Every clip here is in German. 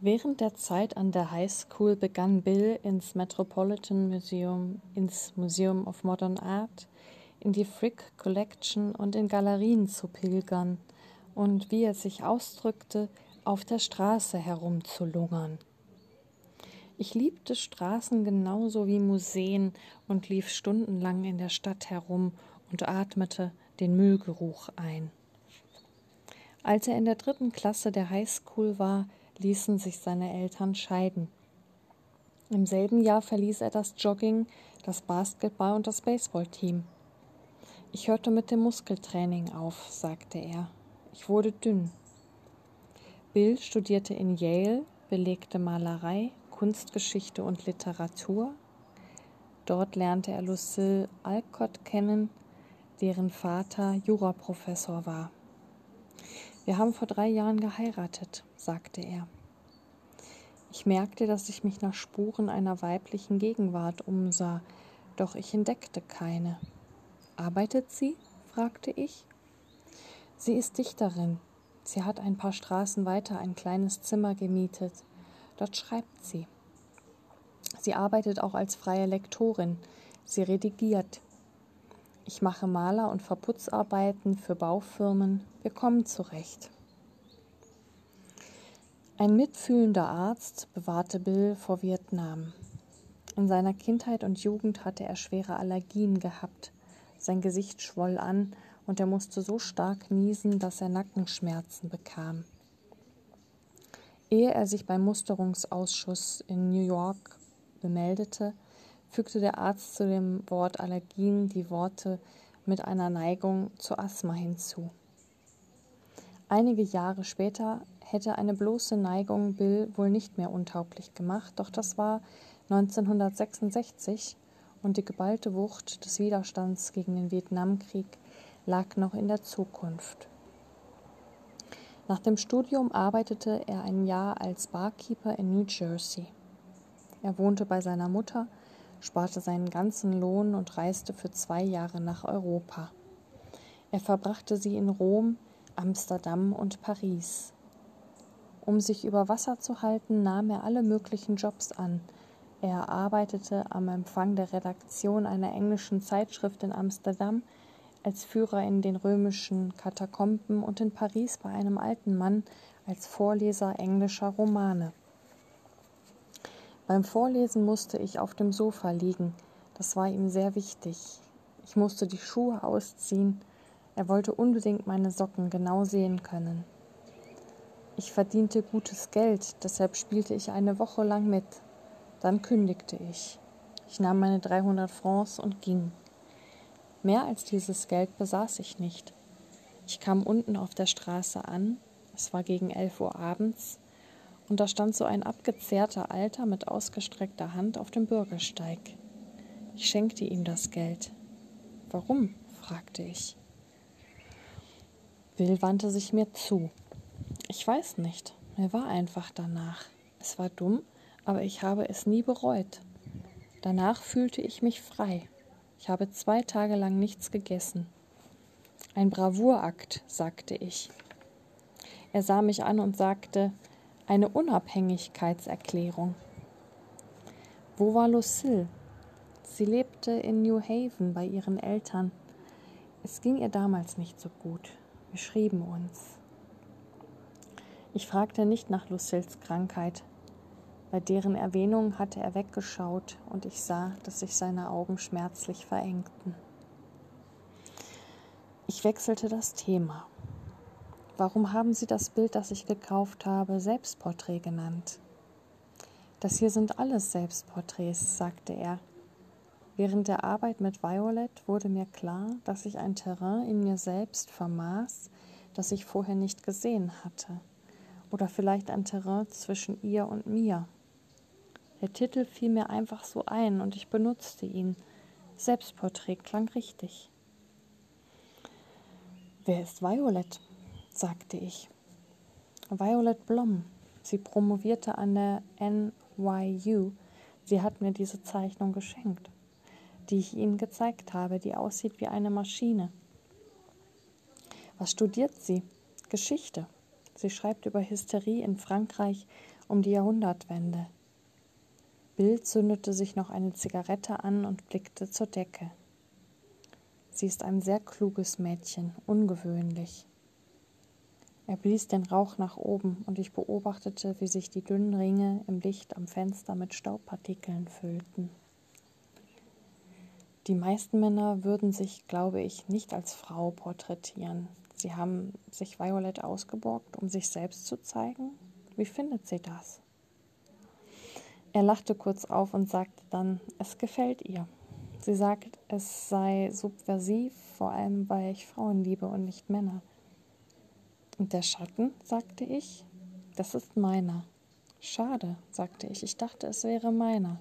Während der Zeit an der High School begann Bill ins Metropolitan Museum, ins Museum of Modern Art, in die Frick Collection und in Galerien zu pilgern und, wie er sich ausdrückte, auf der Straße herumzulungern. Ich liebte Straßen genauso wie Museen und lief stundenlang in der Stadt herum und atmete den Müllgeruch ein. Als er in der dritten Klasse der Highschool war, ließen sich seine Eltern scheiden. Im selben Jahr verließ er das Jogging, das Basketball und das Baseballteam. Ich hörte mit dem Muskeltraining auf, sagte er. Ich wurde dünn. Bill studierte in Yale, belegte Malerei, Kunstgeschichte und Literatur. Dort lernte er Lucille Alcott kennen, deren Vater Juraprofessor war. Wir haben vor drei Jahren geheiratet, sagte er. Ich merkte, dass ich mich nach Spuren einer weiblichen Gegenwart umsah, doch ich entdeckte keine. Arbeitet sie? fragte ich. Sie ist Dichterin. Sie hat ein paar Straßen weiter ein kleines Zimmer gemietet. Dort schreibt sie. Sie arbeitet auch als freie Lektorin. Sie redigiert. Ich mache Maler- und Verputzarbeiten für Baufirmen. Wir kommen zurecht. Ein mitfühlender Arzt bewahrte Bill vor Vietnam. In seiner Kindheit und Jugend hatte er schwere Allergien gehabt. Sein Gesicht schwoll an und er musste so stark niesen, dass er Nackenschmerzen bekam. Ehe er sich beim Musterungsausschuss in New York bemeldete, fügte der Arzt zu dem Wort Allergien die Worte mit einer Neigung zu Asthma hinzu. Einige Jahre später hätte eine bloße Neigung Bill wohl nicht mehr untauglich gemacht, doch das war 1966 und die geballte Wucht des Widerstands gegen den Vietnamkrieg lag noch in der Zukunft. Nach dem Studium arbeitete er ein Jahr als Barkeeper in New Jersey. Er wohnte bei seiner Mutter sparte seinen ganzen Lohn und reiste für zwei Jahre nach Europa. Er verbrachte sie in Rom, Amsterdam und Paris. Um sich über Wasser zu halten, nahm er alle möglichen Jobs an. Er arbeitete am Empfang der Redaktion einer englischen Zeitschrift in Amsterdam, als Führer in den römischen Katakomben und in Paris bei einem alten Mann als Vorleser englischer Romane. Beim Vorlesen musste ich auf dem Sofa liegen. Das war ihm sehr wichtig. Ich musste die Schuhe ausziehen. Er wollte unbedingt meine Socken genau sehen können. Ich verdiente gutes Geld, deshalb spielte ich eine Woche lang mit. Dann kündigte ich. Ich nahm meine 300 Francs und ging. Mehr als dieses Geld besaß ich nicht. Ich kam unten auf der Straße an. Es war gegen elf Uhr abends und da stand so ein abgezehrter Alter mit ausgestreckter Hand auf dem Bürgersteig. Ich schenkte ihm das Geld. Warum? fragte ich. Will wandte sich mir zu. Ich weiß nicht, mir war einfach danach. Es war dumm, aber ich habe es nie bereut. Danach fühlte ich mich frei. Ich habe zwei Tage lang nichts gegessen. Ein Bravourakt, sagte ich. Er sah mich an und sagte, eine Unabhängigkeitserklärung. Wo war Lucille? Sie lebte in New Haven bei ihren Eltern. Es ging ihr damals nicht so gut. Wir schrieben uns. Ich fragte nicht nach Lucilles Krankheit. Bei deren Erwähnung hatte er weggeschaut und ich sah, dass sich seine Augen schmerzlich verengten. Ich wechselte das Thema. Warum haben Sie das Bild, das ich gekauft habe, Selbstporträt genannt? Das hier sind alles Selbstporträts, sagte er. Während der Arbeit mit Violet wurde mir klar, dass ich ein Terrain in mir selbst vermaß, das ich vorher nicht gesehen hatte. Oder vielleicht ein Terrain zwischen ihr und mir. Der Titel fiel mir einfach so ein und ich benutzte ihn. Selbstporträt klang richtig. Wer ist Violet? Sagte ich. Violet Blom. Sie promovierte an der NYU. Sie hat mir diese Zeichnung geschenkt, die ich Ihnen gezeigt habe, die aussieht wie eine Maschine. Was studiert sie? Geschichte. Sie schreibt über Hysterie in Frankreich um die Jahrhundertwende. Bill zündete sich noch eine Zigarette an und blickte zur Decke. Sie ist ein sehr kluges Mädchen, ungewöhnlich. Er blies den Rauch nach oben und ich beobachtete, wie sich die dünnen Ringe im Licht am Fenster mit Staubpartikeln füllten. Die meisten Männer würden sich, glaube ich, nicht als Frau porträtieren. Sie haben sich Violet ausgeborgt, um sich selbst zu zeigen. Wie findet sie das? Er lachte kurz auf und sagte dann, es gefällt ihr. Sie sagt, es sei subversiv, vor allem weil ich Frauen liebe und nicht Männer. Und der Schatten, sagte ich, das ist meiner. Schade, sagte ich, ich dachte, es wäre meiner.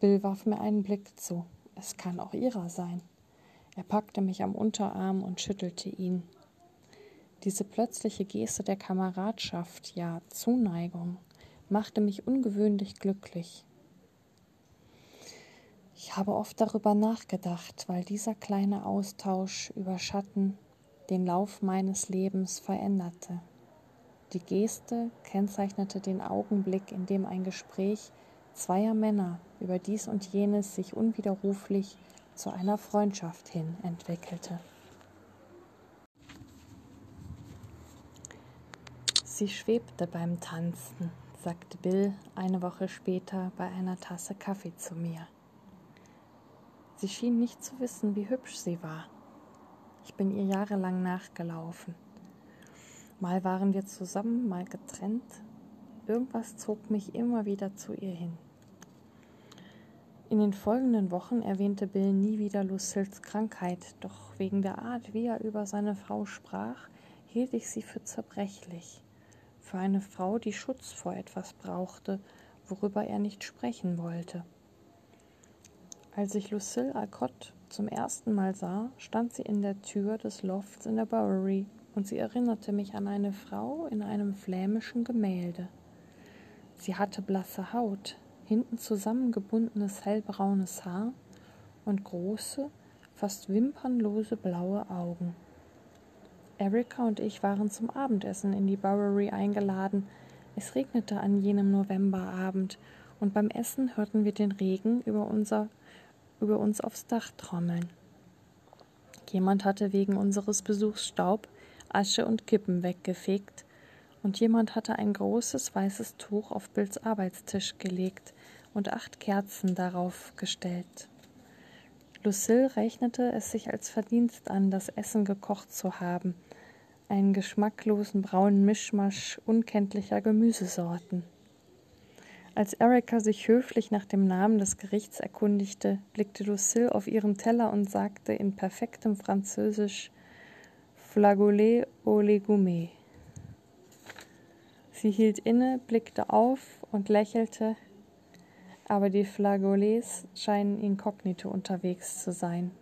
Bill warf mir einen Blick zu. Es kann auch ihrer sein. Er packte mich am Unterarm und schüttelte ihn. Diese plötzliche Geste der Kameradschaft, ja Zuneigung, machte mich ungewöhnlich glücklich. Ich habe oft darüber nachgedacht, weil dieser kleine Austausch über Schatten den Lauf meines Lebens veränderte. Die Geste kennzeichnete den Augenblick, in dem ein Gespräch zweier Männer über dies und jenes sich unwiderruflich zu einer Freundschaft hin entwickelte. Sie schwebte beim Tanzen, sagte Bill eine Woche später bei einer Tasse Kaffee zu mir. Sie schien nicht zu wissen, wie hübsch sie war. Ich bin ihr jahrelang nachgelaufen. Mal waren wir zusammen, mal getrennt. Irgendwas zog mich immer wieder zu ihr hin. In den folgenden Wochen erwähnte Bill nie wieder Lucilles Krankheit, doch wegen der Art, wie er über seine Frau sprach, hielt ich sie für zerbrechlich. Für eine Frau, die Schutz vor etwas brauchte, worüber er nicht sprechen wollte. Als ich Lucille Alcott zum ersten Mal sah, stand sie in der Tür des Lofts in der Bowery und sie erinnerte mich an eine Frau in einem flämischen Gemälde. Sie hatte blasse Haut, hinten zusammengebundenes hellbraunes Haar und große, fast wimpernlose blaue Augen. Erika und ich waren zum Abendessen in die Bowery eingeladen. Es regnete an jenem Novemberabend, und beim Essen hörten wir den Regen über unser über uns aufs Dach trommeln. Jemand hatte wegen unseres Besuchs Staub, Asche und Kippen weggefegt, und jemand hatte ein großes weißes Tuch auf Bills Arbeitstisch gelegt und acht Kerzen darauf gestellt. Lucille rechnete es sich als Verdienst an, das Essen gekocht zu haben, einen geschmacklosen braunen Mischmasch unkenntlicher Gemüsesorten. Als Erika sich höflich nach dem Namen des Gerichts erkundigte, blickte Lucille auf ihren Teller und sagte in perfektem Französisch Flageolet au légumes. Sie hielt inne, blickte auf und lächelte, aber die Flageolets scheinen inkognito unterwegs zu sein.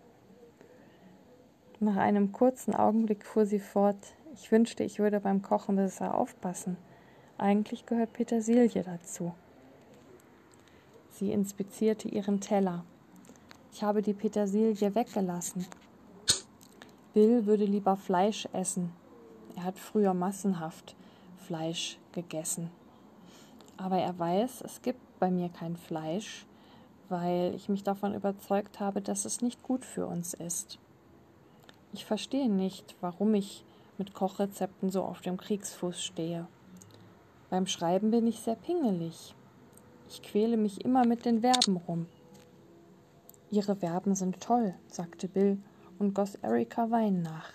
Nach einem kurzen Augenblick fuhr sie fort, ich wünschte, ich würde beim Kochen besser aufpassen. Eigentlich gehört Petersilie dazu. Sie inspizierte ihren Teller. Ich habe die Petersilie weggelassen. Bill würde lieber Fleisch essen. Er hat früher massenhaft Fleisch gegessen. Aber er weiß, es gibt bei mir kein Fleisch, weil ich mich davon überzeugt habe, dass es nicht gut für uns ist. Ich verstehe nicht, warum ich mit Kochrezepten so auf dem Kriegsfuß stehe. Beim Schreiben bin ich sehr pingelig. Ich quäle mich immer mit den Verben rum. Ihre Verben sind toll, sagte Bill und goss Erika Wein nach.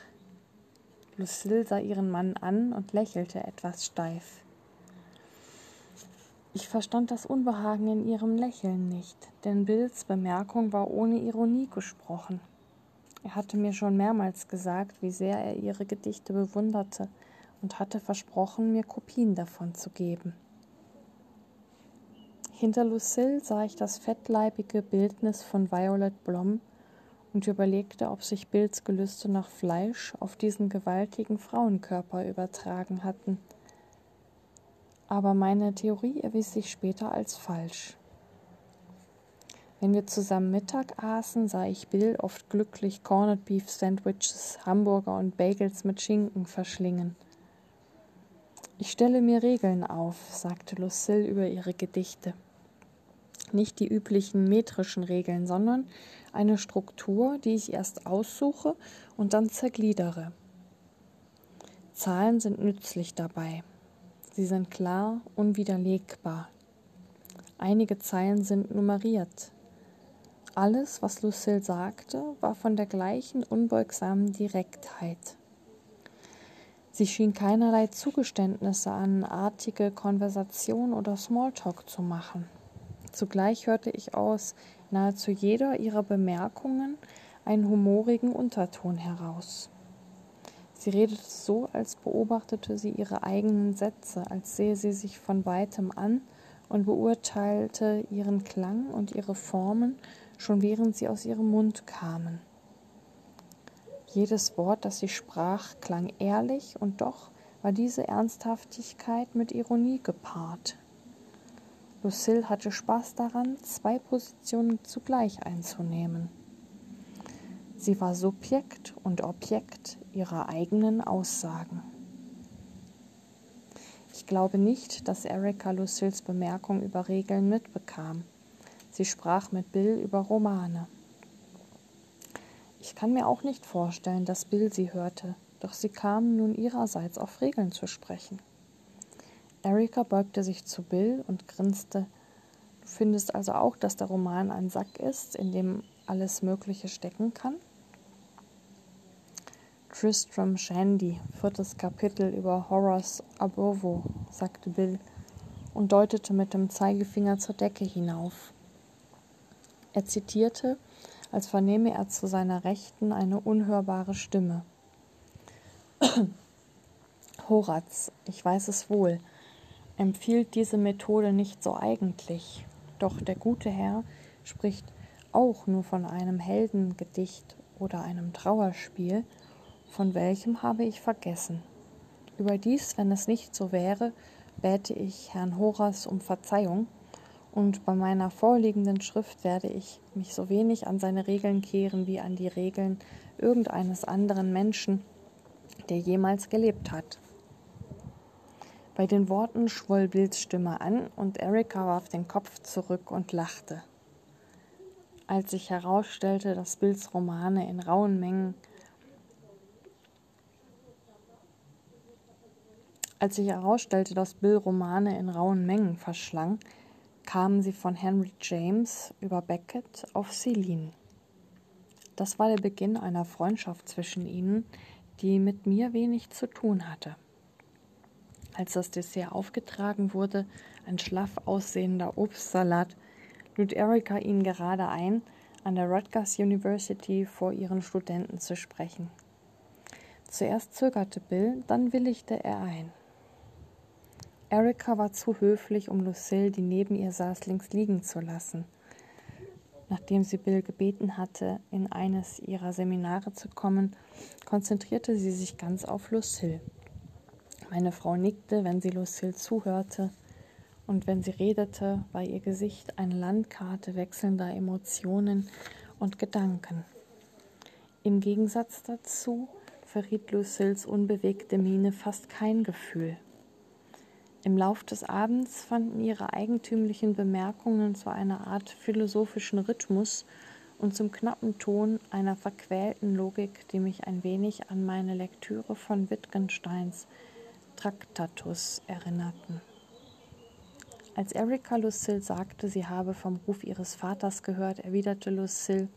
Lucille sah ihren Mann an und lächelte etwas steif. Ich verstand das Unbehagen in ihrem Lächeln nicht, denn Bills Bemerkung war ohne Ironie gesprochen. Er hatte mir schon mehrmals gesagt, wie sehr er ihre Gedichte bewunderte und hatte versprochen, mir Kopien davon zu geben. Hinter Lucille sah ich das fettleibige Bildnis von Violet Blom und überlegte, ob sich Bills Gelüste nach Fleisch auf diesen gewaltigen Frauenkörper übertragen hatten. Aber meine Theorie erwies sich später als falsch. Wenn wir zusammen Mittag aßen, sah ich Bill oft glücklich Corned Beef Sandwiches, Hamburger und Bagels mit Schinken verschlingen. Ich stelle mir Regeln auf, sagte Lucille über ihre Gedichte. Nicht die üblichen metrischen Regeln, sondern eine Struktur, die ich erst aussuche und dann zergliedere. Zahlen sind nützlich dabei. Sie sind klar, unwiderlegbar. Einige Zeilen sind nummeriert. Alles, was Lucille sagte, war von der gleichen unbeugsamen Direktheit. Sie schien keinerlei Zugeständnisse an artige Konversation oder Smalltalk zu machen. Zugleich hörte ich aus nahezu jeder ihrer Bemerkungen einen humorigen Unterton heraus. Sie redete so, als beobachtete sie ihre eigenen Sätze, als sehe sie sich von weitem an und beurteilte ihren Klang und ihre Formen schon während sie aus ihrem Mund kamen. Jedes Wort, das sie sprach, klang ehrlich, und doch war diese Ernsthaftigkeit mit Ironie gepaart. Lucille hatte Spaß daran, zwei Positionen zugleich einzunehmen. Sie war Subjekt und Objekt ihrer eigenen Aussagen. Ich glaube nicht, dass Erika Lucilles Bemerkung über Regeln mitbekam. Sie sprach mit Bill über Romane. Ich kann mir auch nicht vorstellen, dass Bill sie hörte, doch sie kam nun ihrerseits auf Regeln zu sprechen. Erika beugte sich zu Bill und grinste. Du findest also auch, dass der Roman ein Sack ist, in dem alles Mögliche stecken kann? Tristram Shandy, viertes Kapitel über Horace Abovo, sagte Bill und deutete mit dem Zeigefinger zur Decke hinauf. Er zitierte als vernehme er zu seiner Rechten eine unhörbare Stimme. Horaz, ich weiß es wohl, empfiehlt diese Methode nicht so eigentlich, doch der gute Herr spricht auch nur von einem Heldengedicht oder einem Trauerspiel, von welchem habe ich vergessen. Überdies, wenn es nicht so wäre, bäte ich Herrn Horaz um Verzeihung, und bei meiner vorliegenden Schrift werde ich mich so wenig an seine Regeln kehren wie an die Regeln irgendeines anderen Menschen, der jemals gelebt hat. Bei den Worten schwoll Bills Stimme an und Erika warf den Kopf zurück und lachte. Als sich herausstellte, dass Bills Romane in rauen Mengen Als sich herausstellte, dass Bill Romane in rauen Mengen verschlang, kamen sie von Henry James über Beckett auf Celine. Das war der Beginn einer Freundschaft zwischen ihnen, die mit mir wenig zu tun hatte. Als das Dessert aufgetragen wurde, ein schlaff aussehender Obstsalat, lud Erika ihn gerade ein, an der Rutgers University vor ihren Studenten zu sprechen. Zuerst zögerte Bill, dann willigte er ein. Erika war zu höflich, um Lucille, die neben ihr saß, links liegen zu lassen. Nachdem sie Bill gebeten hatte, in eines ihrer Seminare zu kommen, konzentrierte sie sich ganz auf Lucille. Meine Frau nickte, wenn sie Lucille zuhörte, und wenn sie redete, war ihr Gesicht eine Landkarte wechselnder Emotionen und Gedanken. Im Gegensatz dazu verriet Lucilles unbewegte Miene fast kein Gefühl. Im Lauf des Abends fanden ihre eigentümlichen Bemerkungen zu einer Art philosophischen Rhythmus und zum knappen Ton einer verquälten Logik, die mich ein wenig an meine Lektüre von Wittgensteins Traktatus erinnerten. Als Erika Lucille sagte, sie habe vom Ruf ihres Vaters gehört, erwiderte Lucille,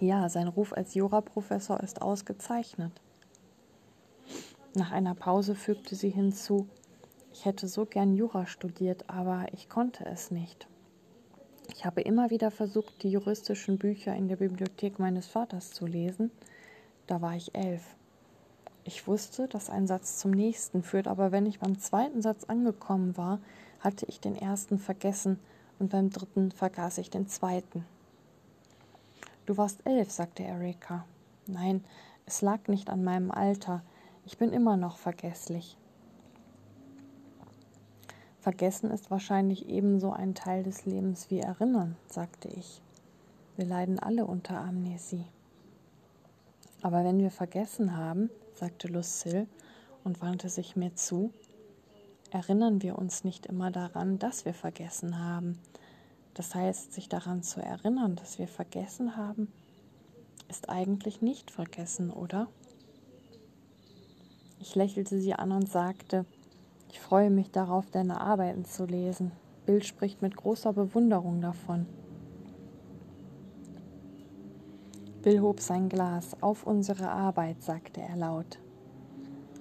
ja, sein Ruf als Juraprofessor ist ausgezeichnet. Nach einer Pause fügte sie hinzu, ich hätte so gern Jura studiert, aber ich konnte es nicht. Ich habe immer wieder versucht, die juristischen Bücher in der Bibliothek meines Vaters zu lesen. Da war ich elf. Ich wusste, dass ein Satz zum nächsten führt, aber wenn ich beim zweiten Satz angekommen war, hatte ich den ersten vergessen und beim dritten vergaß ich den zweiten. Du warst elf, sagte Erika. Nein, es lag nicht an meinem Alter. Ich bin immer noch vergesslich. Vergessen ist wahrscheinlich ebenso ein Teil des Lebens wie Erinnern, sagte ich. Wir leiden alle unter Amnesie. Aber wenn wir vergessen haben, sagte Lucille und wandte sich mir zu, erinnern wir uns nicht immer daran, dass wir vergessen haben. Das heißt, sich daran zu erinnern, dass wir vergessen haben, ist eigentlich nicht vergessen, oder? Ich lächelte sie an und sagte, ich freue mich darauf, deine Arbeiten zu lesen. Bill spricht mit großer Bewunderung davon. Bill hob sein Glas. Auf unsere Arbeit, sagte er laut.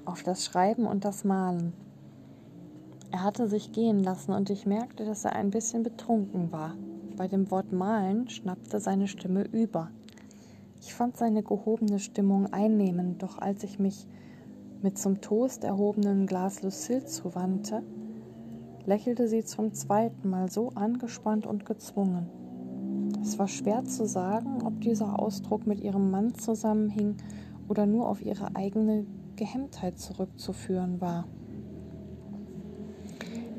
Auf das Schreiben und das Malen. Er hatte sich gehen lassen und ich merkte, dass er ein bisschen betrunken war. Bei dem Wort malen schnappte seine Stimme über. Ich fand seine gehobene Stimmung einnehmend, doch als ich mich mit zum Toast erhobenen Glas Lucille zuwandte, lächelte sie zum zweiten Mal so angespannt und gezwungen. Es war schwer zu sagen, ob dieser Ausdruck mit ihrem Mann zusammenhing oder nur auf ihre eigene Gehemmtheit zurückzuführen war.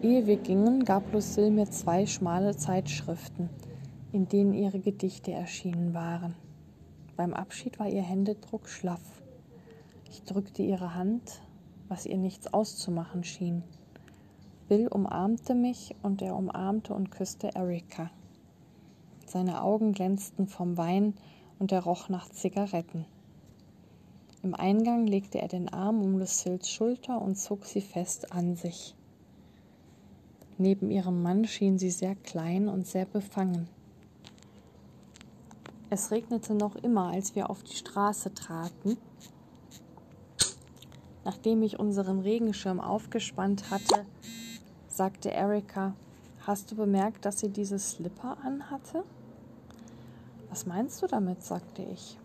Ehe wir gingen, gab Lucille mir zwei schmale Zeitschriften, in denen ihre Gedichte erschienen waren. Beim Abschied war ihr Händedruck schlaff. Ich drückte ihre Hand, was ihr nichts auszumachen schien. Bill umarmte mich und er umarmte und küsste Erika. Seine Augen glänzten vom Wein und er roch nach Zigaretten. Im Eingang legte er den Arm um Lucilles Schulter und zog sie fest an sich. Neben ihrem Mann schien sie sehr klein und sehr befangen. Es regnete noch immer, als wir auf die Straße traten. Nachdem ich unseren Regenschirm aufgespannt hatte, sagte Erika, hast du bemerkt, dass sie diese Slipper anhatte? Was meinst du damit? sagte ich.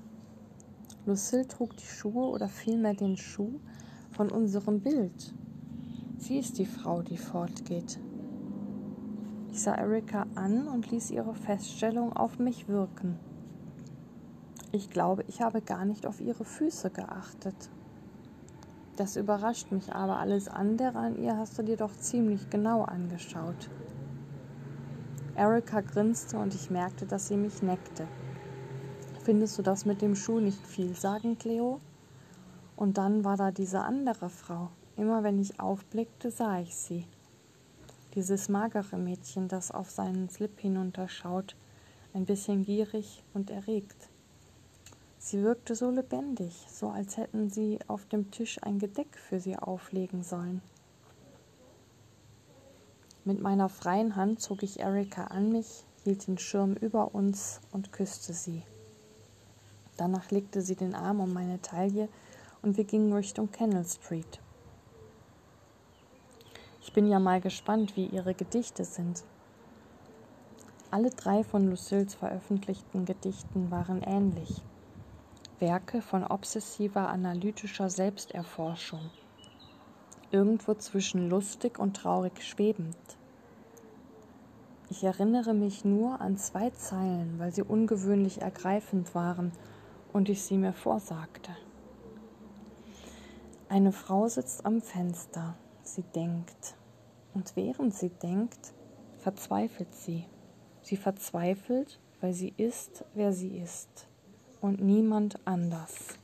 Lucille trug die Schuhe oder vielmehr den Schuh von unserem Bild. Sie ist die Frau, die fortgeht. Ich sah Erika an und ließ ihre Feststellung auf mich wirken. Ich glaube, ich habe gar nicht auf ihre Füße geachtet. Das überrascht mich aber. Alles andere an ihr hast du dir doch ziemlich genau angeschaut. Erika grinste und ich merkte, dass sie mich neckte. Findest du das mit dem Schuh nicht viel sagen, Cleo? Und dann war da diese andere Frau. Immer wenn ich aufblickte, sah ich sie dieses magere Mädchen, das auf seinen Slip hinunterschaut, ein bisschen gierig und erregt. Sie wirkte so lebendig, so als hätten sie auf dem Tisch ein Gedeck für sie auflegen sollen. Mit meiner freien Hand zog ich Erika an mich, hielt den Schirm über uns und küsste sie. Danach legte sie den Arm um meine Taille und wir gingen Richtung Kennel Street. Ich bin ja mal gespannt, wie ihre Gedichte sind. Alle drei von Lucilles veröffentlichten Gedichten waren ähnlich. Werke von obsessiver analytischer Selbsterforschung. Irgendwo zwischen lustig und traurig schwebend. Ich erinnere mich nur an zwei Zeilen, weil sie ungewöhnlich ergreifend waren und ich sie mir vorsagte. Eine Frau sitzt am Fenster sie denkt. Und während sie denkt, verzweifelt sie. Sie verzweifelt, weil sie ist, wer sie ist und niemand anders.